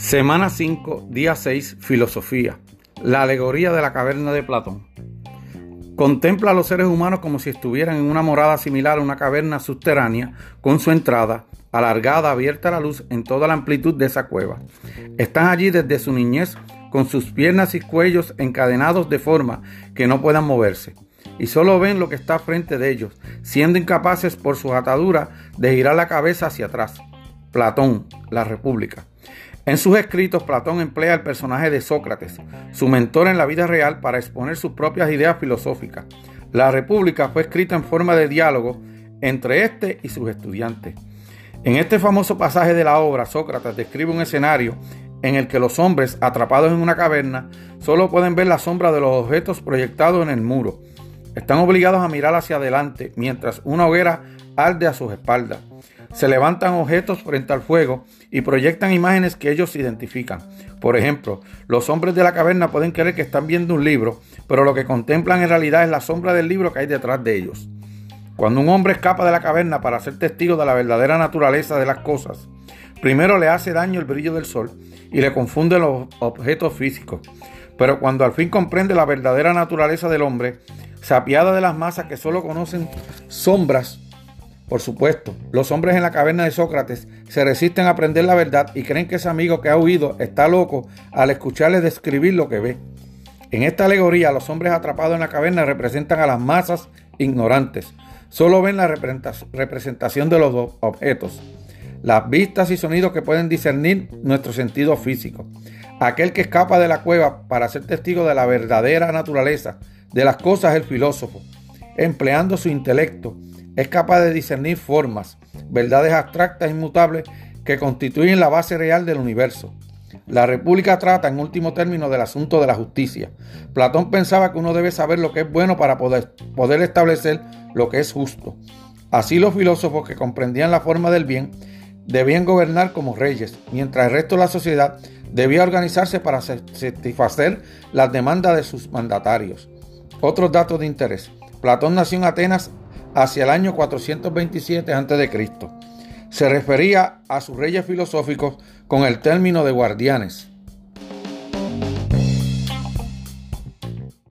Semana 5, día 6, Filosofía. La alegoría de la caverna de Platón. Contempla a los seres humanos como si estuvieran en una morada similar a una caverna subterránea, con su entrada alargada, abierta a la luz en toda la amplitud de esa cueva. Están allí desde su niñez, con sus piernas y cuellos encadenados de forma que no puedan moverse, y solo ven lo que está frente de ellos, siendo incapaces por sus ataduras de girar la cabeza hacia atrás. Platón, la República. En sus escritos, Platón emplea el personaje de Sócrates, su mentor en la vida real, para exponer sus propias ideas filosóficas. La República fue escrita en forma de diálogo entre éste y sus estudiantes. En este famoso pasaje de la obra, Sócrates describe un escenario en el que los hombres, atrapados en una caverna, solo pueden ver la sombra de los objetos proyectados en el muro. Están obligados a mirar hacia adelante mientras una hoguera arde a sus espaldas. Se levantan objetos frente al fuego y proyectan imágenes que ellos identifican. Por ejemplo, los hombres de la caverna pueden creer que están viendo un libro, pero lo que contemplan en realidad es la sombra del libro que hay detrás de ellos. Cuando un hombre escapa de la caverna para ser testigo de la verdadera naturaleza de las cosas, primero le hace daño el brillo del sol y le confunde los objetos físicos. Pero cuando al fin comprende la verdadera naturaleza del hombre, se apiada de las masas que solo conocen sombras por supuesto, los hombres en la caverna de Sócrates se resisten a aprender la verdad y creen que ese amigo que ha huido está loco al escucharle describir lo que ve. En esta alegoría, los hombres atrapados en la caverna representan a las masas ignorantes. Solo ven la representación de los objetos, las vistas y sonidos que pueden discernir nuestro sentido físico. Aquel que escapa de la cueva para ser testigo de la verdadera naturaleza de las cosas es el filósofo, empleando su intelecto es capaz de discernir formas, verdades abstractas e inmutables que constituyen la base real del universo. La República trata en último término del asunto de la justicia. Platón pensaba que uno debe saber lo que es bueno para poder, poder establecer lo que es justo. Así los filósofos que comprendían la forma del bien debían gobernar como reyes, mientras el resto de la sociedad debía organizarse para satisfacer las demandas de sus mandatarios. Otros datos de interés. Platón nació en Atenas hacia el año 427 a.C. Se refería a sus reyes filosóficos con el término de guardianes.